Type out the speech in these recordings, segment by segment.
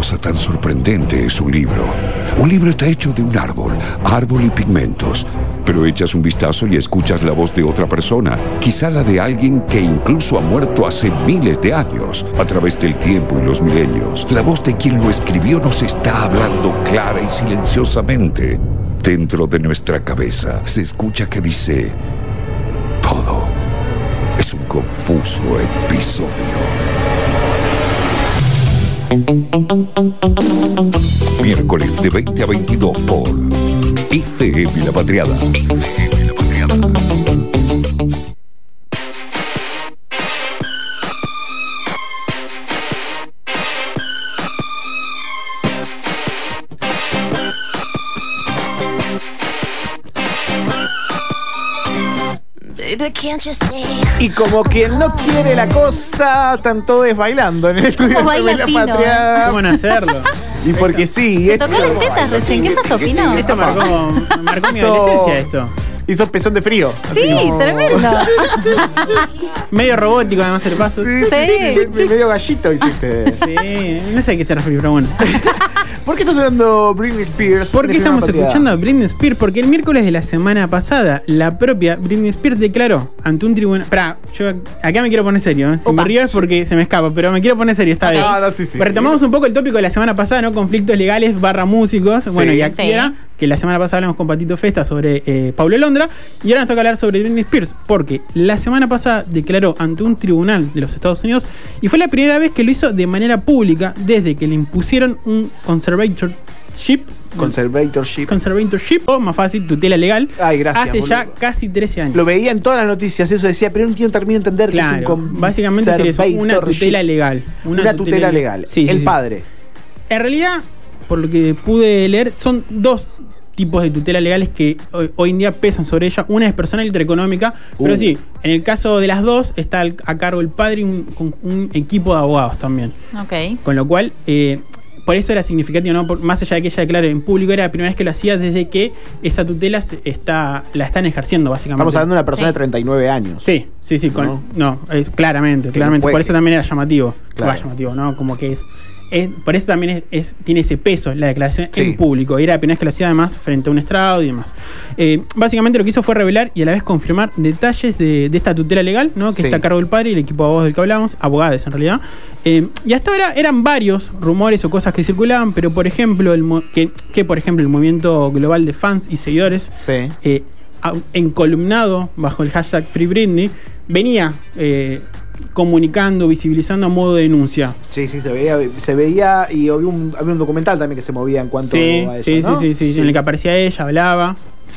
cosa tan sorprendente es un libro. Un libro está hecho de un árbol, árbol y pigmentos. Pero echas un vistazo y escuchas la voz de otra persona, quizá la de alguien que incluso ha muerto hace miles de años, a través del tiempo y los milenios. La voz de quien lo escribió nos está hablando clara y silenciosamente. Dentro de nuestra cabeza se escucha que dice, todo es un confuso episodio. Miércoles de 20 a 22 por ICM La Patriada. ICM La Patriada. Y como quien no quiere la cosa, están todos bailando en el estudio de baila la Pino, Patriada. ¿Cómo van a hacerlo? Y porque sí, Se esto tocaron tetas recién. ¿Qué pasó, Pino? Esto marcó, marcó mi adolescencia esto. hizo pezón de frío. Sí, como- tremendo. Medio robótico además el paso. Sí, sí, Sí. sí, medio gallito hiciste. Sí, no sé a qué te refieres, pero bueno. ¿Por qué estás hablando Britney Spears? ¿Por qué estamos escuchando a Britney Spears? Porque el miércoles de la semana pasada, la propia Britney Spears declaró ante un tribunal. Pará, yo acá me quiero poner serio. ¿eh? Si Opa. me río es porque se me escapa, pero me quiero poner serio esta Ok. vez. Ah, no, sí, sí, Retomamos un poco el tópico de la semana pasada, ¿no? Conflictos legales barra músicos. Bueno, y aquí Sí. era que la semana pasada hablamos con Patito Festa sobre eh, Pablo Londra. Y ahora nos toca hablar sobre Britney Spears. Porque la semana pasada declaró ante un tribunal de los Estados Unidos y fue la primera vez que lo hizo de manera pública desde que le impusieron un conservatorship. Conservatorship. Conservatorship, o más fácil, tutela legal. Ay, gracias, Hace ya casi 13 años. Lo veía en todas las noticias, eso decía, pero no entiendo, termino de entender que es un Claro, con- básicamente sería eso, una conservatorship. tutela legal. Una, tutela legal. Sí, el sí, sí. padre. En realidad, por lo que pude leer, son dos tipos de tutela legales que hoy, hoy en día pesan sobre ella. Una es personal y otra económica. Pero Uh. sí, en el caso de las dos está a cargo el padre y un equipo de abogados también. Ok. Con lo cual, eh, por eso era significativo, ¿no? Por- más allá de que ella declare en público, era la primera vez que lo hacía desde que esa tutela se está, la están ejerciendo, básicamente. Estamos hablando de una persona Sí. de 39 años. Sí, sí, sí, con, ¿No? no, es, claramente, claramente. por eso también era llamativo. Claro. Va, llamativo, ¿no? Como que es. Es- por eso también es, es- tiene ese peso la declaración Sí. en público. Era la primera vez que lo hacía además frente a un estrado y demás. Eh, básicamente lo que hizo fue revelar y a la vez confirmar detalles de, de esta tutela legal, ¿no? Que Sí. está a cargo del padre y el equipo de abogados del que hablábamos, abogados en realidad. Eh, y hasta ahora eran varios rumores o cosas que circulaban, pero por ejemplo, el mo- que, que por ejemplo el movimiento global de fans y seguidores Sí. eh, encolumnado bajo el hashtag Free Britney, venía eh, comunicando, visibilizando a modo de denuncia. Sí, sí, se veía, se veía y había un, había un documental también que se movía en cuanto Sí, a eso. sí, ¿no? sí, sí, sí, en el que aparecía ella, hablaba.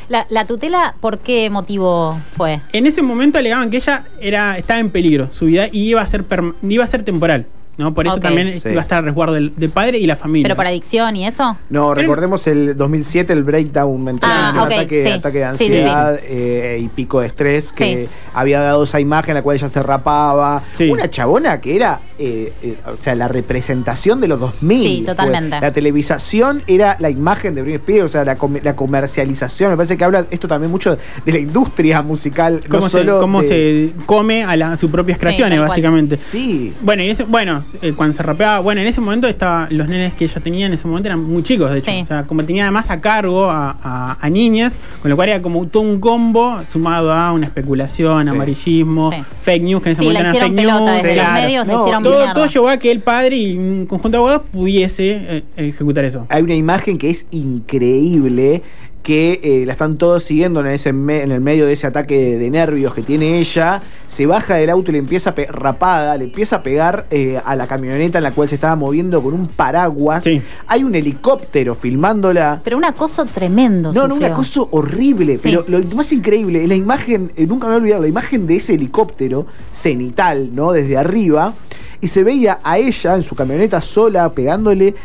La, la tutela, ¿por qué motivo fue? En ese momento alegaban que ella era, estaba en peligro, su vida, y iba a ser, perma- iba a ser temporal. ¿No? Por eso también Sí. iba a estar a resguardo del, del padre y la familia. ¿Pero por adicción y eso? No, recordemos el 2007, el breakdown mental, Ah, es un ok, ataque, sí. ataque de Sí, sí, sí. ansiedad eh, y pico de estrés que Sí. había dado esa imagen en la cual ella se rapaba. Sí. Una chabona que era, eh, eh, o sea, la representación de los 2000. Sí, fue. totalmente. La televisación era la imagen de Britney Spears, o sea, la, com- la comercialización. Me parece que habla esto también mucho de la industria musical. no cómo, se, solo cómo de- se come a, la- a sus propias creaciones, cual. básicamente. Sí. Bueno, y ese, bueno eh, cuando se rapeaba, bueno, en ese momento estaba, los nenes que ella tenía en ese momento eran muy chicos, de hecho. Sí. O sea, como tenía además a cargo a, a- a niñas, con lo cual era como todo un combo sumado a una especulación, Sí. amarillismo, Sí. fake news, que en ese Sí, momento eran fake pelota news. desde los claro. medios, le No, hicieron Todo, todo llevó a que el padre y un conjunto de abogados pudiese eh, ejecutar eso. Hay una imagen que es increíble que eh, la están todos siguiendo en, ese me- en el medio de ese ataque de, de nervios que tiene ella. Se baja del auto y le empieza a rapada, le empieza a pegar eh, a la camioneta en la cual se estaba moviendo con un paraguas. Sí. Hay un helicóptero filmándola. Pero un acoso tremendo. No, no, un acoso horrible, Sí. pero lo más increíble es la imagen, eh, nunca me voy a olvidar, la imagen de ese helicóptero cenital, ¿no? Desde arriba, y se veía a ella en su camioneta sola pegándole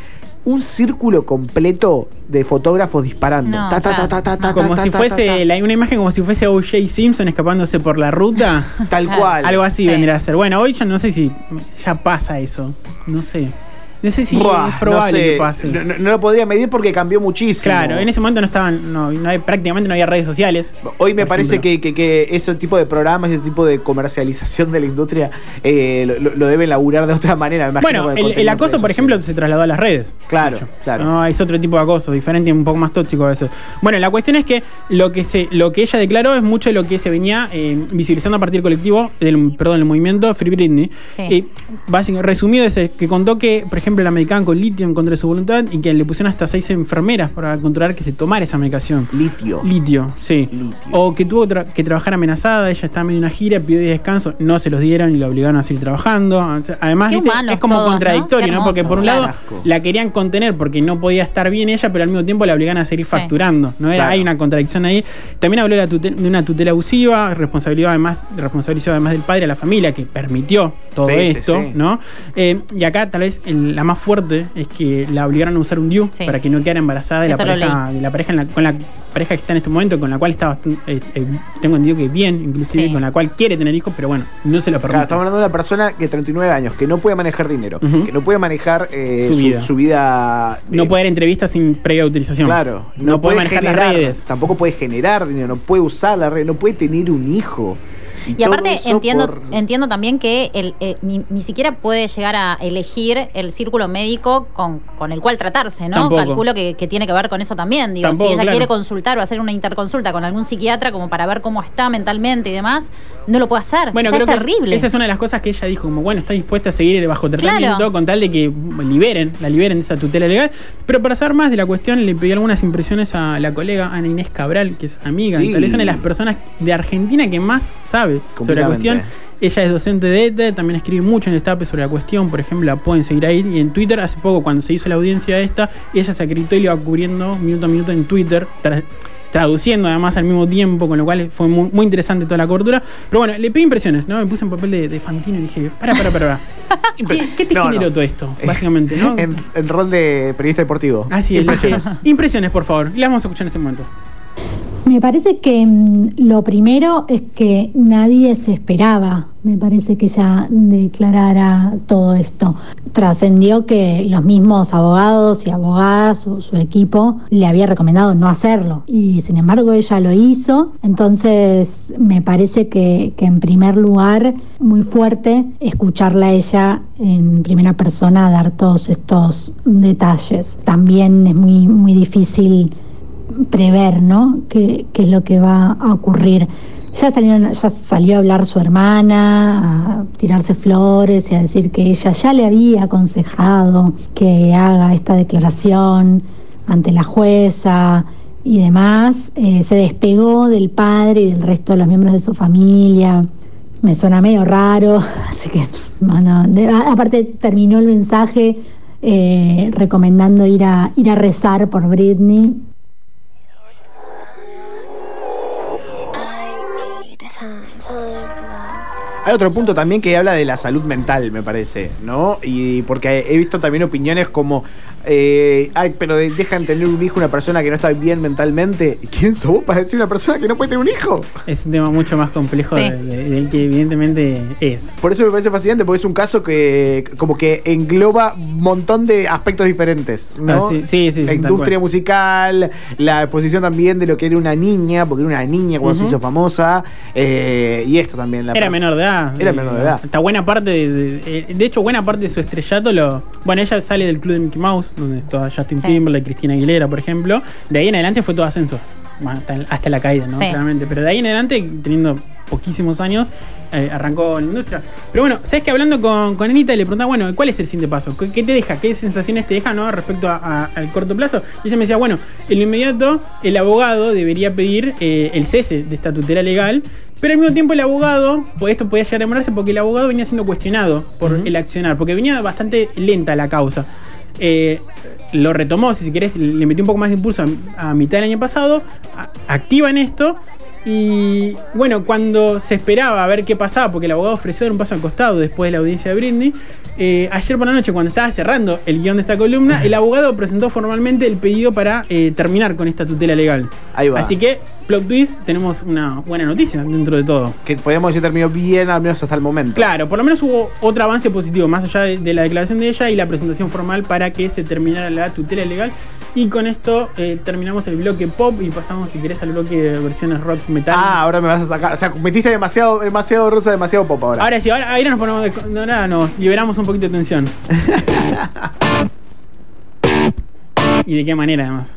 un círculo completo de fotógrafos disparando. No, Ta, ta, claro. ta, ta, ta, Como ta, si ta, fuese, ta, ta. la, una imagen como si fuese O.J. Simpson escapándose por la ruta. Tal cual. Algo así Sí. vendría a ser. Bueno, hoy ya no sé si ya pasa eso. No sé. No sé si Buah, es probable no sé, que pase. No, lo podría medir porque cambió muchísimo. Claro, en ese momento no estaban, no, no hay- prácticamente no había redes sociales. Hoy me parece que, que- que ese tipo de programas, ese tipo de comercialización de la industria, eh, lo, lo- deben laburar de otra manera. me Bueno, el, acoso, por ejemplo, se trasladó a las redes. Claro, claro. No, es otro tipo de acoso, diferente y un poco más tóxico a veces. Bueno, la cuestión es que lo que se, lo que ella declaró es mucho de lo que se venía eh, visibilizando a partir del colectivo, del, perdón, del movimiento Free Britney. Sí. Y básicamente, resumido es que contó que, por ejemplo, la medicaban con litio en contra de su voluntad y que le pusieron hasta seis enfermeras para controlar que se tomara esa medicación. Litio. Litio, sí. Litio. O que tuvo tra- que trabajar amenazada, ella estaba en medio de una gira, pidió de descanso, no se los dieron y la obligaron a seguir trabajando. O sea, Además, es como todos, ¿no? contradictorio, ¿no? Porque por un claro. lado la querían contener porque no podía estar bien ella, pero al mismo tiempo la obligaban a seguir Sí. facturando. ¿no? Era- Claro. Hay una contradicción ahí. También habló de, la tute- de una tutela abusiva, responsabilidad además, responsabilizó además del padre a la familia que permitió todo Sí, sí, esto, sí. ¿no? Eh, y acá tal vez el- la más fuerte es que la obligaron a usar un DIU Sí. para que no quedara embarazada de la Eso pareja, de la pareja en la- con la pareja que está en este momento, con la cual está bastante, eh, eh, tengo entendido que bien, inclusive Sí. con la cual quiere tener hijos, pero bueno, no se lo Claro, permite. estamos hablando de una persona que 39 años, que no puede manejar dinero, que no puede manejar eh, Su vida. su vida, no eh, puede dar entrevistas sin previa autorización. Claro, No, puede manejar las redes. Tampoco puede generar dinero, no puede usar la red, no puede tener un hijo. Y aparte entiendo, por- entiendo también que el, eh, ni, ni siquiera puede llegar a elegir el círculo médico con, con el cual tratarse, ¿no? Tampoco. Calculo que, que tiene que ver con eso también. Digo, Tampoco, si ella claro. quiere consultar o hacer una interconsulta con algún psiquiatra como para ver cómo está mentalmente y demás, no lo puede hacer. Bueno, O sea, creo es terrible. que esa es una de las cosas que ella dijo, como bueno, está dispuesta a seguir bajo tratamiento Claro. con tal de que liberen, la liberen de esa tutela legal. Pero para saber más de la cuestión, le pedí algunas impresiones a la colega Ana Inés Cabral, que es amiga, Sí. y tal vez una de las personas de Argentina que más sabe sobre la cuestión. Ella es docente de ETE, también escribe mucho en Destape sobre la cuestión, por ejemplo, la pueden seguir ahí. Y en Twitter, hace poco, cuando se hizo la audiencia esta, ella se acreditó y lo iba cubriendo minuto a minuto en Twitter, tra- traduciendo además al mismo tiempo, con lo cual fue muy, muy interesante toda la cobertura. Pero bueno, le pedí impresiones, ¿no? Me puse en papel de, de Fantino y dije, para, para, para. ¿Qué, qué te No, generó no. todo esto, básicamente, no? En, en rol de periodista deportivo. Así es, impresiones. impresiones, por favor. Y las vamos a escuchar en este momento. Me parece que mm, lo primero es que nadie se esperaba, me parece que ella declarara todo esto. Trascendió que los mismos abogados y abogadas, su, su equipo, le había recomendado no hacerlo y sin embargo ella lo hizo. Entonces me parece que, en primer lugar, muy fuerte escucharla a ella en primera persona dar todos estos detalles. También es muy, muy difícil prever, ¿no? ¿Qué, qué es lo que va a ocurrir? Ya, salieron, ya salió a hablar su hermana, a tirarse flores y a decir que ella ya le había aconsejado que haga esta declaración ante la jueza y demás. Eh, se despegó del padre y del resto de los miembros de su familia. Me suena medio raro, así que, bueno, de- aparte terminó el mensaje eh, recomendando ir a, ir a rezar por Britney. Hay otro punto también que habla de la salud mental, me parece, ¿no? Y porque he visto también opiniones como, eh, ay, pero de- dejan tener un hijo una persona que no está bien mentalmente. ¿Quién sos vos para decir una persona que no puede tener un hijo? Es un tema mucho más complejo Sí. del que evidentemente es. Por eso me parece fascinante, porque es un caso que como que engloba un montón de aspectos diferentes, ¿no? Ah, sí, sí, sí, La industria musical, la exposición también de lo que era una niña, porque era una niña cuando se hizo famosa, eh, y esto también. La Era menor de edad. Era menor de edad. Hasta buena parte de, de- de hecho, buena parte de su estrellato lo. Bueno, ella sale del club de Mickey Mouse, donde está Justin Sí. Timberlake, Cristina Aguilera, por ejemplo. De ahí en adelante fue todo ascenso. Hasta, hasta la caída, ¿no? Sí. Claramente. Pero de ahí en adelante, teniendo poquísimos años, eh, arrancó la industria. Pero bueno, ¿sabes que Hablando con, con Anita le preguntaba, bueno, ¿cuál es el siguiente paso? ¿Qué, qué te deja? ¿Qué sensaciones te deja, no? Respecto a- a- al corto plazo. Y ella me decía, bueno, en lo inmediato, el abogado debería pedir eh, el cese de esta tutela legal. Pero al mismo tiempo el abogado, pues esto podía llegar a demorarse porque el abogado venía siendo cuestionado por el accionar, porque venía bastante lenta la causa. Eh, lo retomó, si querés, le metió un poco más de impulso a, mitad del año pasado, a- activan esto Y bueno, cuando se esperaba a ver qué pasaba, porque el abogado ofreció un paso al costado después de la audiencia de Britney, eh, ayer por la noche, cuando estaba cerrando el guion de esta columna, el abogado presentó formalmente el pedido para eh, terminar con esta tutela legal. Ahí va. Así que, plot twist, tenemos una buena noticia dentro de todo. Que podemos decir terminó bien, al menos hasta el momento. Claro, por lo menos hubo otro avance positivo, más allá de, de la declaración de ella y la presentación formal para que se terminara la tutela legal. Y con esto eh, terminamos el bloque pop y pasamos, si querés, al bloque de versiones rock metal. Ah, ahora me vas a sacar. O sea, metiste demasiado, demasiado rosa, demasiado pop ahora. Ahora sí, ahora, ahora nos ponemos de- ahora nos liberamos un poquito de tensión. y de qué manera además.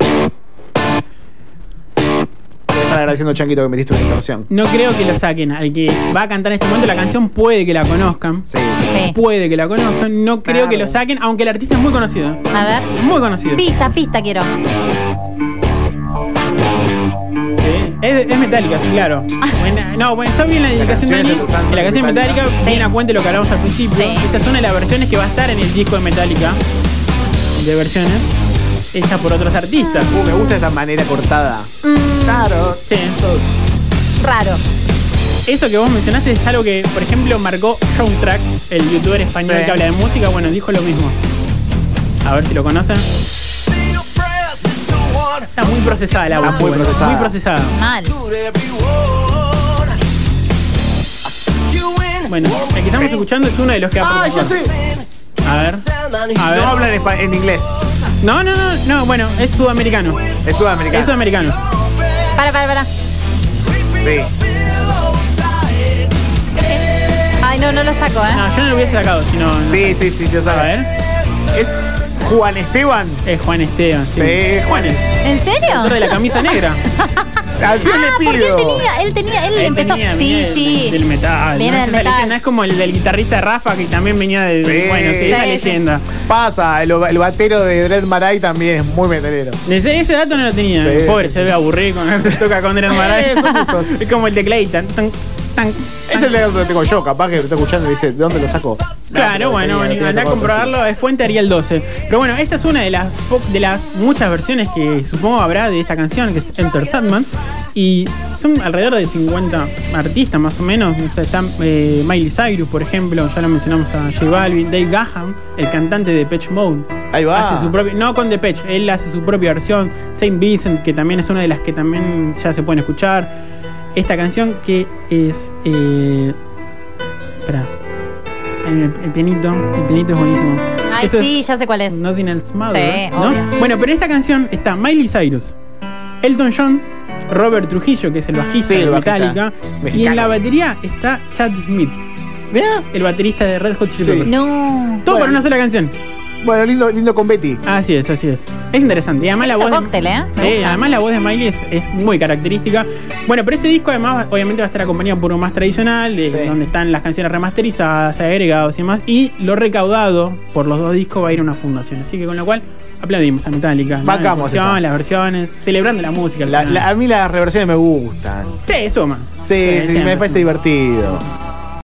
Están agradeciendo, Chanquito, que metiste una distorsión. No creo que lo saquen. Al que va a cantar en este momento la canción puede que la conozcan. Sí. Sí. Puede que la conozcan. No creo que lo saquen, aunque el artista es muy conocido. A ver. Muy conocido. Pista, pista quiero. Sí. Es, es metálica, sí, claro. No, bueno, está bien la dedicación de canción Dani. es de Los En la canción Ángeles metálica Sí. viene a cuenta lo que hablamos al principio. Sí. Esta es una de las versiones que va a estar en el disco de Metallica. De versiones. Hecha por otros artistas. Uh, me gusta esta manera cortada. Claro. Sí. Raro. Eso que vos mencionaste es algo que, por ejemplo, marcó Soundtrack, el youtuber español Sí. que habla de música. Bueno, dijo lo mismo. A ver si lo conocen. Está muy procesada la Está voz. muy igual. procesada. Muy procesada. Mal. Bueno, el que estamos escuchando es uno de los que ha Ah, ya sé. A ver. A ver. No hablan en inglés. No, no, no, no, bueno, es sudamericano. Es sudamericano. Es sudamericano. Para, para, para. Sí. Ay, no, no lo saco, ¿eh? No, yo no lo hubiese sacado, sino. no Sí, sí, sí, sí, o A ver. Es Juan Esteban. Es Juan Esteban. Sí, Juanes. ¿En serio? Autor de la camisa negra. Ah, le porque él tenía, él tenía, él Él empezó. venía- sí, venía del- sí. Del metal. Viene ¿no? del metal. leyenda es como el del guitarrista Rafa, que también venía de. Sí. Bueno, sí, esa Sí, leyenda. Pasa, el, el batero de Dread Marai también es muy metalero. Ese, ese dato no lo tenía. Sí. Pobre, se debe aburrir cuando toca con son gustos. es como el de Clayton. Tan, Ese es el que tengo yo, capaz que lo está escuchando y dice, ¿de dónde lo saco? Claro, bueno, bueno, anda a comprobarlo, es fuente Ariel 12. Pero bueno, esta es una de las de las muchas versiones que supongo habrá de esta canción, que es Enter Sandman. Y son alrededor de 50 artistas más o menos. Está, está, eh, Miley Cyrus, por ejemplo, ya lo mencionamos a J Balvin, Dave Gahan, el cantante de Patch Mode. Ahí va. Hace su propio, no con Depeche, él hace su propia versión. Saint Vincent, que también es una de las que también ya se pueden escuchar. Esta canción que es. Eh, espera. El, el pianito, el pianito es buenísimo. Ay, Esto es sí, ya sé cuál es. Nothing Else Matters, Sí, ¿no? obvio. Bueno, pero en esta canción está Miley Cyrus, Elton John, Robert Trujillo, que es el bajista Sí, el de bajista Metallica, y en la batería está Chad Smith, Mira. el baterista de Red Hot Chili Sí. Peppers. No. Todo Bueno. para una sola canción. Bueno, lindo, lindo con Betty. Así es, así es. Es interesante. Y además la voz. cóctel, ¿eh? Me Sí, gusta. además la voz de Miley es, es muy característica. Bueno, pero este disco además obviamente va a estar acompañado por uno más tradicional, de, Sí. donde están las canciones remasterizadas, agregados y demás. Y lo recaudado por los dos discos va a ir a una fundación. Así que con lo cual aplaudimos a Metallica. ¿no? Bancamos La esa. las versiones, celebrando la música. La- la- a mí las reversiones me gustan. Sí, suma. Sí, sí, me siempre parece suma. divertido.